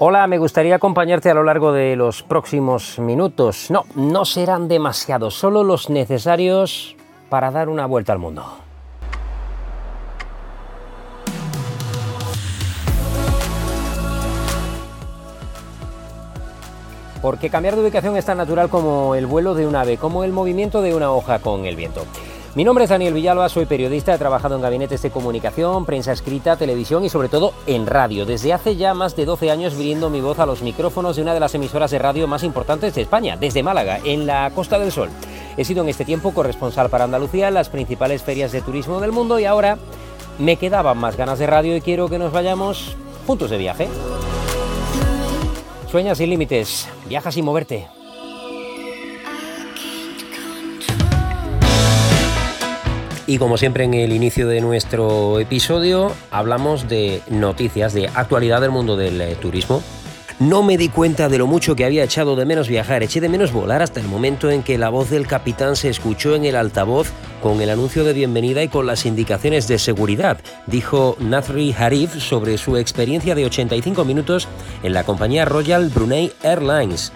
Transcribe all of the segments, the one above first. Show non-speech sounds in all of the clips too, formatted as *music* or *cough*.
Hola, me gustaría acompañarte a lo largo de los próximos minutos. No, no serán demasiados, solo los necesarios para dar una vuelta al mundo. Porque cambiar de ubicación es tan natural como el vuelo de un ave, como el movimiento de una hoja con el viento. Mi nombre es Daniel Villalba, soy periodista, he trabajado en gabinetes de comunicación, prensa escrita, televisión y sobre todo en radio. Desde hace ya más de 12 años brindo mi voz a los micrófonos de una de las emisoras de radio más importantes de España, desde Málaga, en la Costa del Sol. He sido en este tiempo corresponsal para Andalucía en las principales ferias de turismo del mundo y ahora me quedaban más ganas de radio y quiero que nos vayamos juntos de viaje. Sueña sin límites, viaja sin moverte. Y como siempre en el inicio de nuestro episodio hablamos de noticias, de actualidad del mundo del eh, turismo. No me di cuenta de lo mucho que había echado de menos viajar, eché de menos volar hasta el momento en que la voz del capitán se escuchó en el altavoz con el anuncio de bienvenida y con las indicaciones de seguridad, dijo Nathri Harif sobre su experiencia de 85 minutos en la compañía Royal Brunei Airlines.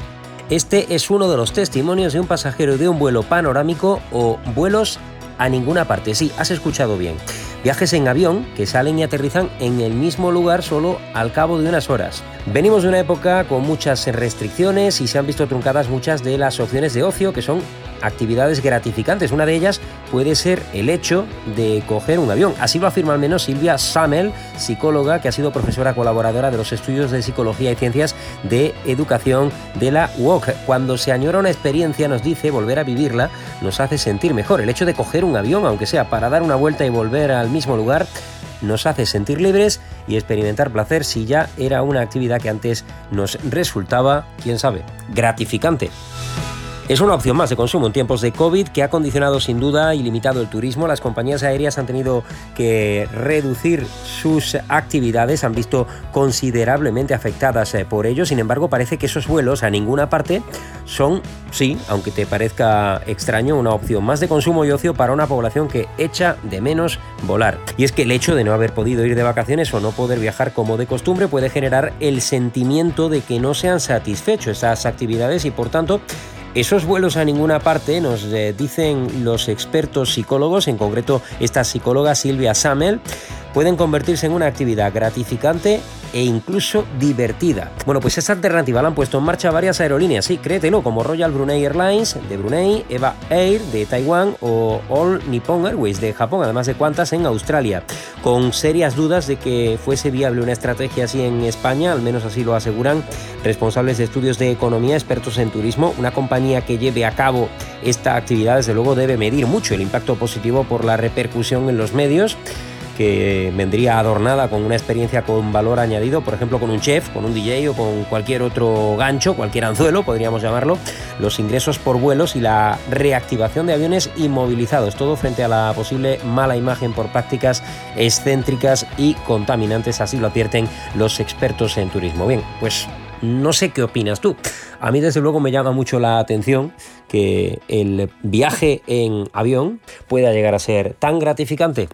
Este es uno de los testimonios de un pasajero de un vuelo panorámico o vuelos a ninguna parte. Sí, has escuchado bien. Viajes en avión que salen y aterrizan en el mismo lugar solo al cabo de unas horas. Venimos de una época con muchas restricciones y se han visto truncadas muchas de las opciones de ocio que son actividades gratificantes. Una de ellas puede ser el hecho de coger un avión. Así lo afirma al menos Silvia Samel, psicóloga que ha sido profesora colaboradora de los estudios de psicología y ciencias de educación de la UOC. Cuando se añora una experiencia, nos dice, volver a vivirla nos hace sentir mejor. El hecho de coger un avión, aunque sea para dar una vuelta y volver al mismo lugar, nos hace sentir libres y experimentar placer si ya era una actividad que antes nos resultaba, quién sabe, gratificante. Es una opción más de consumo en tiempos de COVID que ha condicionado sin duda y limitado el turismo. Las compañías aéreas han tenido que reducir sus actividades, han visto considerablemente afectadas eh, por ello. Sin embargo, parece que esos vuelos a ninguna parte son, sí, aunque te parezca extraño, una opción más de consumo y ocio para una población que echa de menos volar. Y es que el hecho de no haber podido ir de vacaciones o no poder viajar como de costumbre puede generar el sentimiento de que no se han satisfecho esas actividades y por tanto esos vuelos a ninguna parte, nos eh, dicen los expertos psicólogos, en concreto esta psicóloga Silvia Samel, pueden convertirse en una actividad gratificante e incluso divertida. Bueno, pues esa alternativa la han puesto en marcha varias aerolíneas, sí, créetelo, como Royal Brunei Airlines de Brunei, Eva Air de Taiwán o All Nippon Airways de Japón, además de cuantas en Australia, con serias dudas de que fuese viable una estrategia así en España, al menos así lo aseguran responsables de estudios de economía, expertos en turismo. Una compañía que lleve a cabo esta actividad, desde luego, debe medir mucho el impacto positivo por la repercusión en los medios que vendría adornada con una experiencia con valor añadido, por ejemplo con un chef, con un DJ o con cualquier otro gancho, cualquier anzuelo, podríamos llamarlo, los ingresos por vuelos y la reactivación de aviones inmovilizados, todo frente a la posible mala imagen por prácticas excéntricas y contaminantes, así lo advierten los expertos en turismo. Bien, pues no sé qué opinas tú. A mí desde luego me llama mucho la atención que el viaje en avión pueda llegar a ser tan gratificante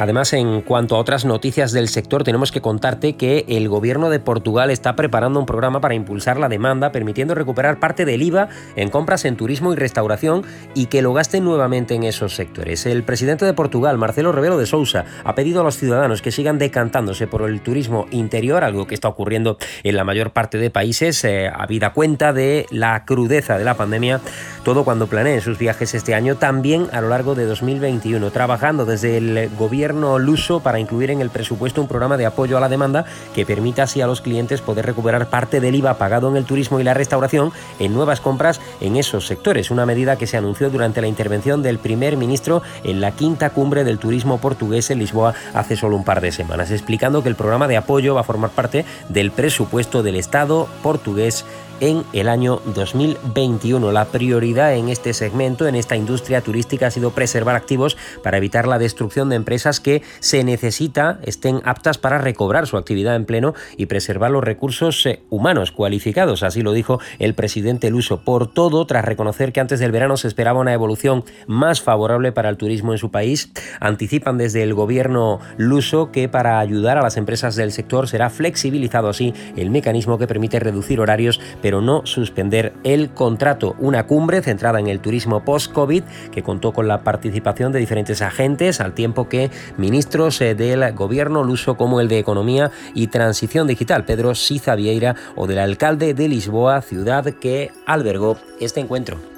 Además, en cuanto a otras noticias del sector, tenemos que contarte que el gobierno de Portugal está preparando un programa para impulsar la demanda, permitiendo recuperar parte del IVA en compras en turismo y restauración y que lo gasten nuevamente en esos sectores. El presidente de Portugal, Marcelo Rebelo de Sousa, ha pedido a los ciudadanos que sigan decantándose por el turismo interior, algo que está ocurriendo en la mayor parte de países, eh, habida cuenta de la crudeza de la pandemia, todo cuando planeen sus viajes este año, también a lo largo de 2021, trabajando desde el gobierno luso para incluir en el presupuesto un programa de apoyo a la demanda que permita así a los clientes poder recuperar parte del IVA pagado en el turismo y la restauración en nuevas compras en esos sectores, una medida que se anunció durante la intervención del primer ministro en la quinta cumbre del turismo portugués en Lisboa hace solo un par de semanas, explicando que el programa de apoyo va a formar parte del presupuesto del Estado portugués en el año 2021. La prioridad en este segmento, en esta industria turística, ha sido preservar activos para evitar la destrucción de empresas que se necesita estén aptas para recobrar su actividad en pleno y preservar los recursos eh, humanos cualificados. Así lo dijo el presidente Luso. Por todo, tras reconocer que antes del verano se esperaba una evolución más favorable para el turismo en su país, anticipan desde el gobierno luso que para ayudar a las empresas del sector será flexibilizado así el mecanismo que permite reducir horarios no suspender el contrato. Una cumbre centrada en el turismo post-COVID que contó con la participación de diferentes agentes al tiempo que ministros eh, del gobierno luso como el de Economía y Transición Digital, Pedro Siza Vieira, o del alcalde de Lisboa, ciudad que albergó este encuentro.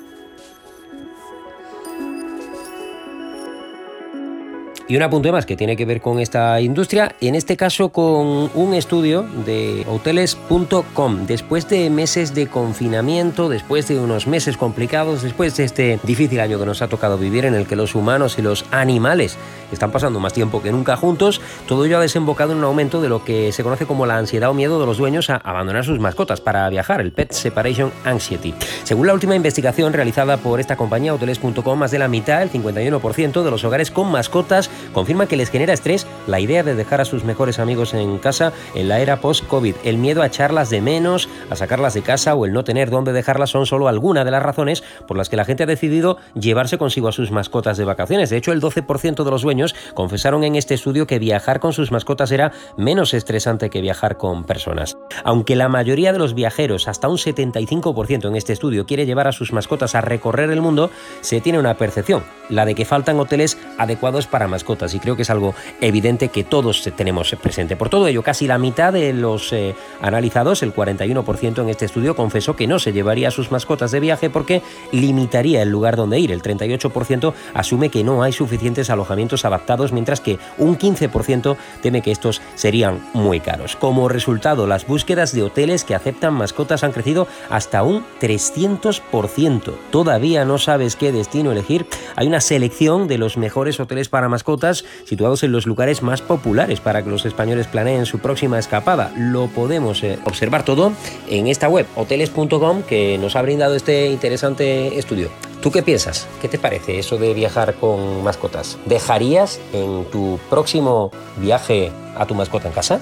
Y un apunte más que tiene que ver con esta industria, en este caso con un estudio de hoteles.com. Después de meses de confinamiento, después de unos meses complicados, después de este difícil año que nos ha tocado vivir en el que los humanos y los animales están pasando más tiempo que nunca juntos, todo ello ha desembocado en un aumento de lo que se conoce como la ansiedad o miedo de los dueños a abandonar sus mascotas para viajar, el Pet Separation Anxiety. Según la última investigación realizada por esta compañía hoteles.com, más de la mitad, el 51% de los hogares con mascotas confirma que les genera estrés la idea de dejar a sus mejores amigos en casa en la era post-COVID. El miedo a echarlas de menos, a sacarlas de casa o el no tener dónde dejarlas son solo algunas de las razones por las que la gente ha decidido llevarse consigo a sus mascotas de vacaciones. De hecho, el 12% de los dueños confesaron en este estudio que viajar con sus mascotas era menos estresante que viajar con personas. Aunque la mayoría de los viajeros, hasta un 75% en este estudio, quiere llevar a sus mascotas a recorrer el mundo, se tiene una percepción, la de que faltan hoteles adecuados para mascotas y creo que es algo evidente que todos tenemos presente. Por todo ello, casi la mitad de los eh, analizados, el 41% en este estudio, confesó que no se llevaría a sus mascotas de viaje porque limitaría el lugar donde ir. El 38% asume que no hay suficientes alojamientos adaptados, mientras que un 15% teme que estos serían muy caros. Como resultado, las búsquedas de hoteles que aceptan mascotas han crecido hasta un 300%. Todavía no sabes qué destino elegir. Hay una selección de los mejores hoteles para mascotas situados en los lugares más populares para que los españoles planeen su próxima escapada. Lo podemos eh, observar todo en esta web, hoteles.com, que nos ha brindado este interesante estudio. ¿Tú qué piensas? ¿Qué te parece eso de viajar con mascotas? ¿Dejarías en tu próximo viaje a tu mascota en casa?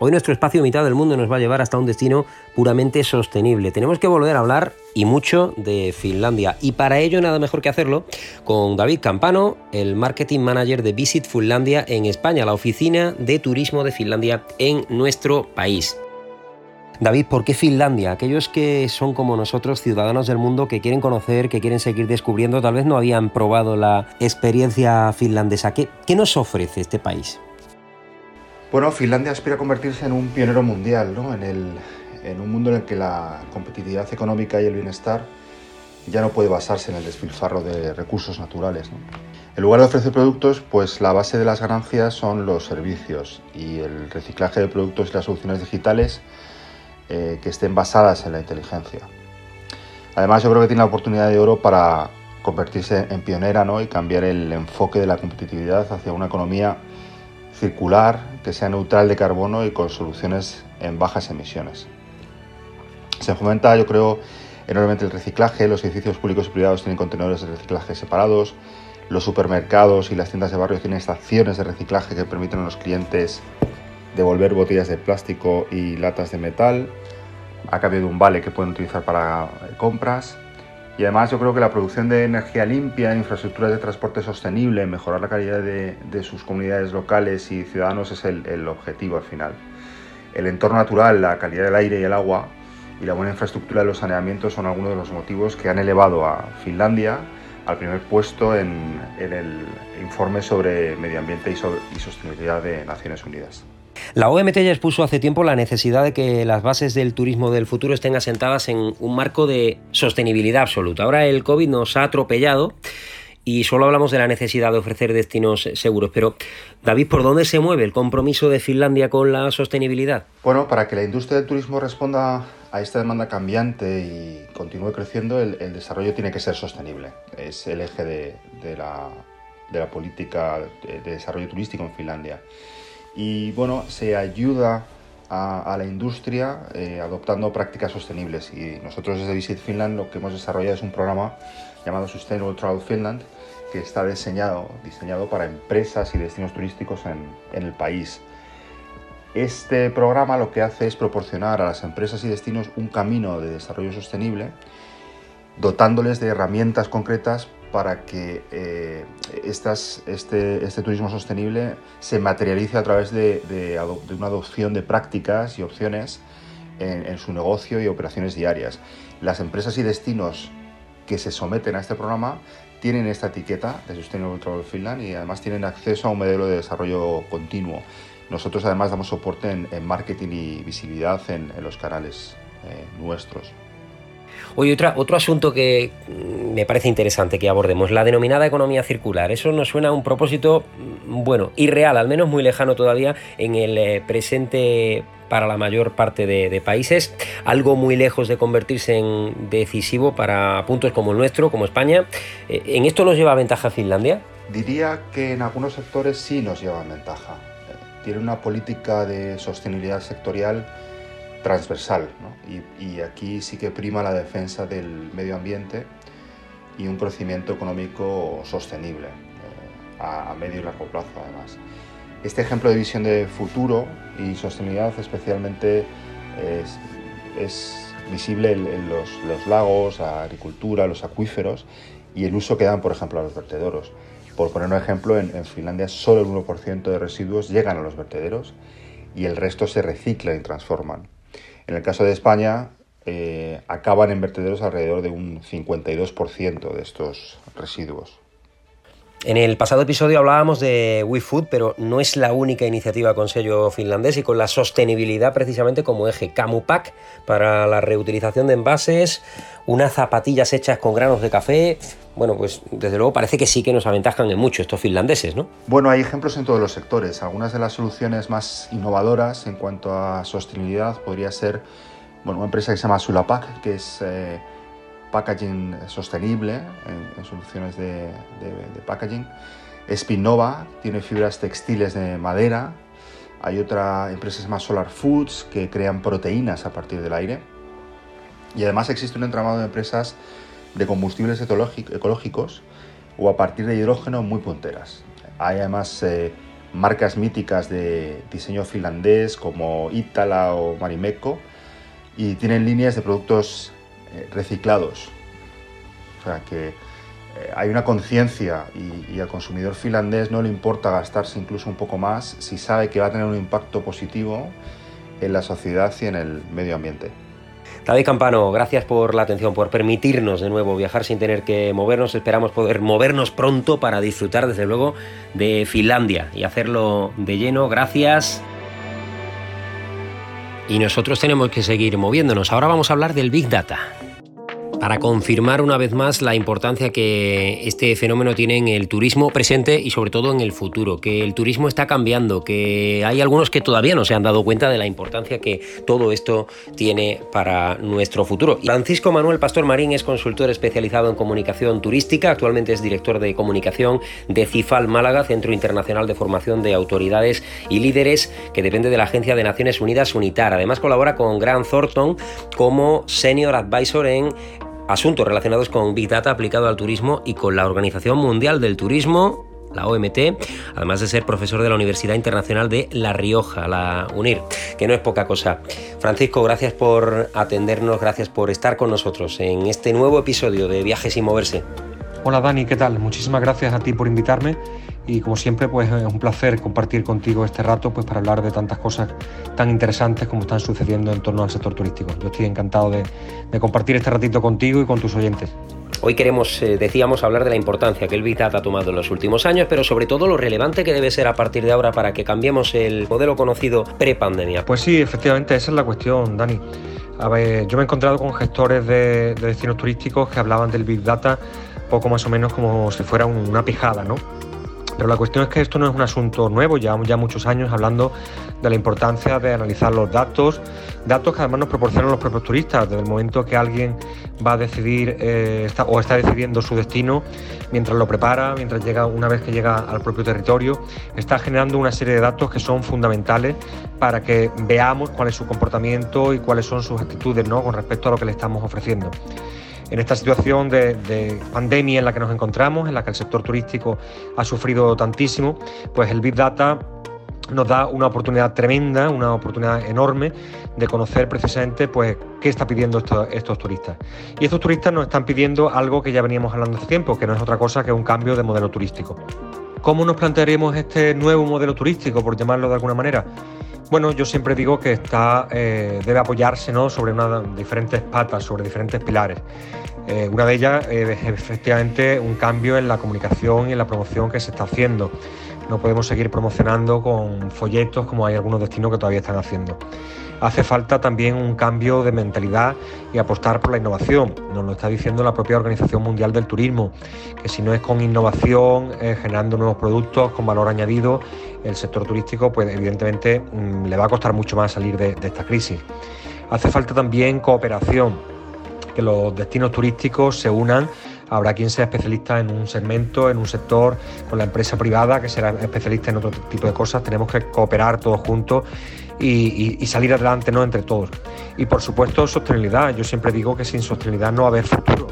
Hoy nuestro espacio mitad del mundo nos va a llevar hasta un destino puramente sostenible. Tenemos que volver a hablar y mucho de Finlandia y para ello nada mejor que hacerlo con David Campano, el marketing manager de Visit Finlandia en España, la oficina de turismo de Finlandia en nuestro país. David, ¿por qué Finlandia? Aquellos que son como nosotros, ciudadanos del mundo, que quieren conocer, que quieren seguir descubriendo, tal vez no habían probado la experiencia finlandesa. ¿Qué, qué nos ofrece este país? Bueno, Finlandia aspira a convertirse en un pionero mundial, ¿no? en, el, en un mundo en el que la competitividad económica y el bienestar ya no puede basarse en el despilfarro de recursos naturales. En lugar de ofrecer productos, pues la base de las ganancias son los servicios y el reciclaje de productos y las soluciones digitales eh, que estén basadas en la inteligencia. Además, yo creo que tiene la oportunidad de oro para convertirse en pionera ¿no? y cambiar el enfoque de la competitividad hacia una economía circular, que sea neutral de carbono y con soluciones en bajas emisiones. Se fomenta, yo creo, enormemente el reciclaje, los edificios públicos y privados tienen contenedores de reciclaje separados, los supermercados y las tiendas de barrio tienen estaciones de reciclaje que permiten a los clientes devolver botellas de plástico y latas de metal a cambio de un vale que pueden utilizar para compras. Y además yo creo que la producción de energía limpia, infraestructuras de transporte sostenible, mejorar la calidad de, sus comunidades locales y ciudadanos es el, objetivo al final. El entorno natural, la calidad del aire y el agua y la buena infraestructura de los saneamientos son algunos de los motivos que han elevado a Finlandia al primer puesto en, el informe sobre medio ambiente y sostenibilidad de Naciones Unidas. La OMT ya expuso hace tiempo la necesidad de que las bases del turismo del futuro estén asentadas en un marco de sostenibilidad absoluta. Ahora el COVID nos ha atropellado y solo hablamos de la necesidad de ofrecer destinos seguros. Pero, David, ¿por dónde se mueve el compromiso de Finlandia con la sostenibilidad? Bueno, para que la industria del turismo responda a esta demanda cambiante y continúe creciendo, el, desarrollo tiene que ser sostenible. Es el eje de, la política de, desarrollo turístico en Finlandia. Y bueno, se ayuda a, la industria eh, adoptando prácticas sostenibles. Y nosotros desde Visit Finland lo que hemos desarrollado es un programa llamado Sustainable Travel Finland que está diseñado, diseñado para empresas y destinos turísticos en, en el país. Este programa lo que hace es proporcionar a las empresas y destinos un camino de desarrollo sostenible, dotándoles de herramientas concretas para que eh, este, este, turismo sostenible se materialice a través de, una adopción de prácticas y opciones en, su negocio y operaciones diarias. Las empresas y destinos que se someten a este programa tienen esta etiqueta de Sustainable Travel Finland y además tienen acceso a un modelo de desarrollo continuo. Nosotros además damos soporte en, marketing y visibilidad en, los canales eh, nuestros. Otra, otro asunto que mm, me parece interesante que abordemos, la denominada economía circular. Eso nos suena a un propósito, mm, bueno, irreal, al menos muy lejano todavía en el eh, presente para la mayor parte de, países, algo muy lejos de convertirse en decisivo para puntos como el nuestro, como España. Eh, ¿En esto nos lleva ventaja Finlandia? Diría que en algunos sectores sí nos lleva ventaja. Eh, tiene una política de sostenibilidad sectorial transversal. Y, aquí sí que prima la defensa del medio ambiente y un crecimiento económico sostenible eh, a, medio y largo plazo además. Este ejemplo de visión de futuro y sostenibilidad especialmente es, visible en, los, lagos, la agricultura, los acuíferos y el uso que dan, por ejemplo, a los vertederos. Por poner un ejemplo, en, en Finlandia solo el 1% de residuos llegan a los vertederos y el resto se reciclan y transforman. En el caso de España, eh, acaban en vertederos alrededor de un 52% de estos residuos. En el pasado episodio hablábamos de WeFood, pero no es la única iniciativa con sello finlandés y con la sostenibilidad precisamente como eje. Camupac para la reutilización de envases, unas zapatillas hechas con granos de café. Bueno, pues desde luego parece que sí que nos aventajan en mucho estos finlandeses, ¿no? Bueno, hay ejemplos en todos los sectores. Algunas de las soluciones más innovadoras en cuanto a sostenibilidad podría ser bueno, una empresa que se llama Sulapac, que es... Eh, packaging sostenible en, soluciones de, packaging. Spinova tiene fibras textiles de madera. Hay otra empresa llama Solar Foods que crean proteínas a partir del aire. Y además existe un entramado de empresas de combustibles ecológicos o a partir de hidrógeno muy punteras. Hay además eh, marcas míticas de diseño finlandés como Itala o Marimeco y tienen líneas de productos reciclados. O sea que eh, hay una conciencia y, al consumidor finlandés no le importa gastarse incluso un poco más si sabe que va a tener un impacto positivo en la sociedad y en el medio ambiente. David Campano, gracias por la atención, por permitirnos de nuevo viajar sin tener que movernos. Esperamos poder movernos pronto para disfrutar, desde luego, de Finlandia y hacerlo de lleno. Gracias. Y nosotros tenemos que seguir moviéndonos. Ahora vamos a hablar del Big Data para confirmar una vez más la importancia que este fenómeno tiene en el turismo presente y sobre todo en el futuro, que el turismo está cambiando, que hay algunos que todavía no se han dado cuenta de la importancia que todo esto tiene para nuestro futuro. Francisco Manuel Pastor Marín es consultor especializado en comunicación turística, actualmente es director de comunicación de CIFAL Málaga, Centro Internacional de Formación de Autoridades y Líderes, que depende de la Agencia de Naciones Unidas UNITAR. Además colabora con Grant Thornton como Senior Advisor en asuntos relacionados con Big Data aplicado al turismo y con la Organización Mundial del Turismo, la OMT, además de ser profesor de la Universidad Internacional de La Rioja, la UNIR, que no es poca cosa. Francisco, gracias por atendernos, gracias por estar con nosotros en este nuevo episodio de Viajes sin moverse. Hola Dani, ¿qué tal? Muchísimas gracias a ti por invitarme y como siempre pues es un placer compartir contigo este rato pues para hablar de tantas cosas tan interesantes como están sucediendo en torno al sector turístico. Yo estoy encantado de, compartir este ratito contigo y con tus oyentes. Hoy queremos, eh, decíamos, hablar de la importancia que el Big Data ha tomado en los últimos años, pero sobre todo lo relevante que debe ser a partir de ahora para que cambiemos el modelo conocido pre-pandemia. Pues sí, efectivamente, esa es la cuestión, Dani. A ver, yo me he encontrado con gestores de, de destinos turísticos que hablaban del Big Data poco más o menos como si fuera una pijada, ¿no? Pero la cuestión es que esto no es un asunto nuevo, llevamos ya muchos años hablando de la importancia de analizar los datos, datos que además nos proporcionan los propios turistas. Desde el momento que alguien va a decidir eh, o está decidiendo su destino mientras lo prepara, mientras llega, una vez que llega al propio territorio, está generando una serie de datos que son fundamentales para que veamos cuál es su comportamiento y cuáles son sus actitudes ¿no? con respecto a lo que le estamos ofreciendo. En esta situación de, pandemia en la que nos encontramos, en la que el sector turístico ha sufrido tantísimo, pues el Big Data nos da una oportunidad tremenda, una oportunidad enorme de conocer precisamente pues, qué está pidiendo estos, turistas. Y estos turistas nos están pidiendo algo que ya veníamos hablando hace tiempo, que no es otra cosa que un cambio de modelo turístico. ¿Cómo nos plantearemos este nuevo modelo turístico, por llamarlo de alguna manera? Bueno, yo siempre digo que está, eh, debe apoyarse ¿no? sobre diferentes patas, sobre diferentes pilares. Eh, una de ellas es efectivamente un cambio en la comunicación y en la promoción que se está haciendo. No podemos seguir promocionando con folletos como hay algunos destinos que todavía están haciendo. Hace falta también un cambio de mentalidad y apostar por la innovación. Nos lo está diciendo la propia Organización Mundial del Turismo, que si no es con innovación, eh, generando nuevos productos con valor añadido, el sector turístico, pues evidentemente mm, le va a costar mucho más salir de esta crisis. Hace falta también cooperación, que los destinos turísticos se unan habrá quien sea especialista en un segmento, en un sector, con la empresa privada que será especialista en otro tipo de cosas. Tenemos que cooperar todos juntos y, salir adelante ¿no? entre todos. Y por supuesto sostenibilidad. Yo siempre digo que sin sostenibilidad no va a haber futuro.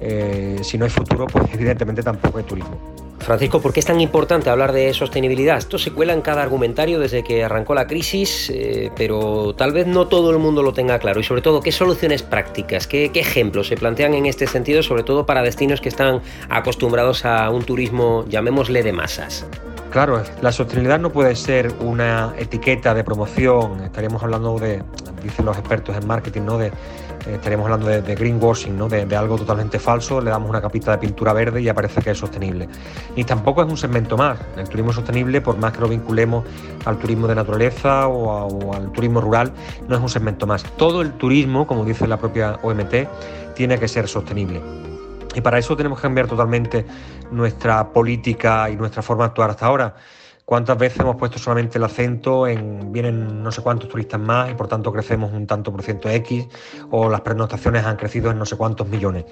Eh, si no hay futuro, pues *laughs* evidentemente tampoco hay turismo. Francisco, ¿por qué es tan importante hablar de sostenibilidad? Esto se cuela en cada argumentario desde que arrancó la crisis, eh, pero tal vez no todo el mundo lo tenga claro. Y sobre todo, ¿qué soluciones prácticas, qué, ejemplos se plantean en este sentido, sobre todo para destinos que están acostumbrados a un turismo, llamémosle, de masas? Claro, la sostenibilidad no puede ser una etiqueta de promoción. Estaríamos hablando de, dicen los expertos en marketing, ¿no? De estaríamos hablando de, greenwashing. De, algo totalmente falso, le damos una capita de pintura verde y aparece que es sostenible. Ni tampoco es un segmento más. El turismo sostenible, por más que lo vinculemos al turismo de naturaleza o, al turismo rural, no es un segmento más. Todo el turismo, como dice la propia OMT, tiene que ser sostenible. Y para eso tenemos que cambiar totalmente nuestra política y nuestra forma de actuar hasta ahora. ¿Cuántas veces hemos puesto solamente el acento en vienen no sé cuántos turistas más y por tanto crecemos un tanto por ciento X o las pernoctaciones han crecido en no sé cuántos millones?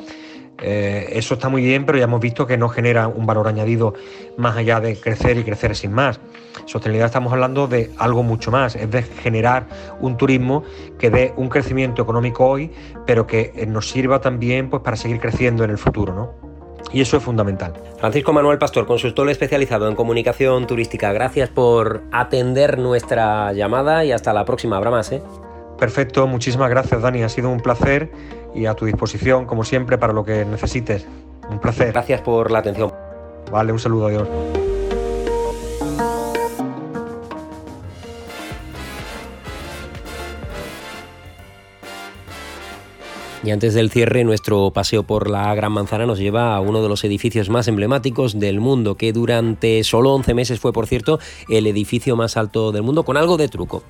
Eh, eso está muy bien, pero ya hemos visto que no genera un valor añadido más allá de crecer y crecer sin más. Sostenibilidad estamos hablando de algo mucho más, es de generar un turismo que dé un crecimiento económico hoy, pero que nos sirva también pues, para seguir creciendo en el futuro. ¿no? Y eso es fundamental. Francisco Manuel Pastor, consultor especializado en comunicación turística, gracias por atender nuestra llamada y hasta la próxima. Habrá más, ¿eh? Perfecto, muchísimas gracias Dani, ha sido un placer y a tu disposición, como siempre, para lo que necesites. Un placer. Gracias por la atención. Vale, un saludo, adiós. Y antes del cierre, nuestro paseo por la Gran Manzana nos lleva a uno de los edificios más emblemáticos del mundo, que durante solo 11 meses fue, por cierto, el edificio más alto del mundo, con algo de truco.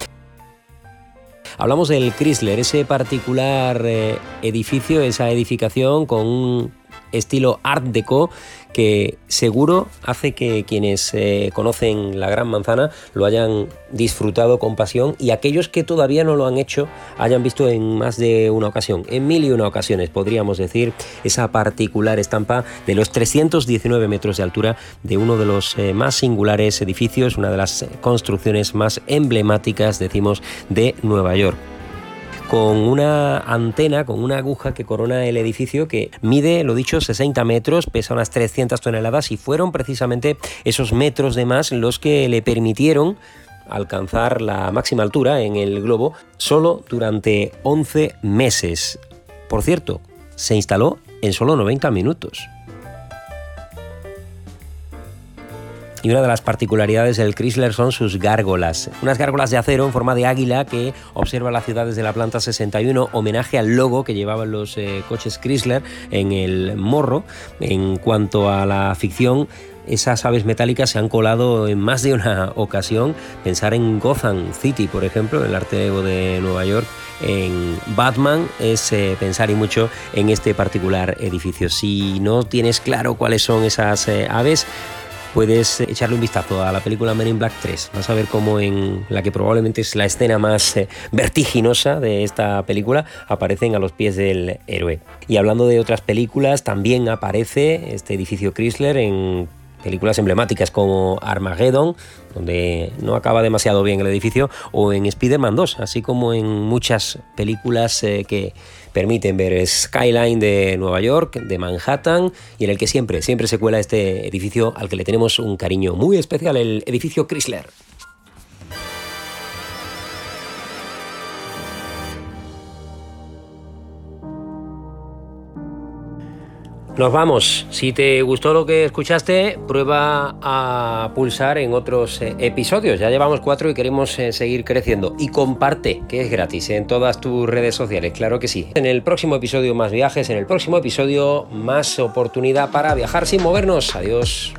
Hablamos del Chrysler, ese particular eh, edificio, esa edificación con un estilo Art Deco que seguro hace que quienes eh, conocen la Gran Manzana lo hayan disfrutado con pasión y aquellos que todavía no lo han hecho hayan visto en más de una ocasión, en mil y una ocasiones podríamos decir, esa particular estampa de los 319 metros de altura de uno de los eh, más singulares edificios, una de las construcciones más emblemáticas, decimos, de Nueva York con una antena, con una aguja que corona el edificio que mide, lo dicho, 60 metros, pesa unas 300 toneladas y fueron precisamente esos metros de más los que le permitieron alcanzar la máxima altura en el globo solo durante 11 meses. Por cierto, se instaló en solo 90 minutos. Y una de las particularidades del Chrysler son sus gárgolas. Unas gárgolas de acero en forma de águila que observa la ciudad desde la planta 61, homenaje al logo que llevaban los eh, coches Chrysler en el morro. En cuanto a la ficción, esas aves metálicas se han colado en más de una ocasión. Pensar en Gotham City, por ejemplo, el arte de Nueva York, en Batman, es eh, pensar y mucho en este particular edificio. Si no tienes claro cuáles son esas eh, aves, puedes echarle un vistazo a la película Men in Black 3. Vas a ver cómo en la que probablemente es la escena más eh, vertiginosa de esta película aparecen a los pies del héroe. Y hablando de otras películas, también aparece este edificio Chrysler en películas emblemáticas como Armageddon, donde no acaba demasiado bien el edificio, o en Spider-Man 2, así como en muchas películas eh, que permiten ver Skyline de Nueva York, de Manhattan, y en el que siempre, siempre se cuela este edificio al que le tenemos un cariño muy especial, el edificio Chrysler. Nos vamos. Si te gustó lo que escuchaste, prueba a pulsar en otros eh, episodios. Ya llevamos cuatro y queremos eh, seguir creciendo. Y comparte, que es gratis, en todas tus redes sociales, claro que sí. En el próximo episodio más viajes, en el próximo episodio más oportunidad para viajar sin movernos. Adiós.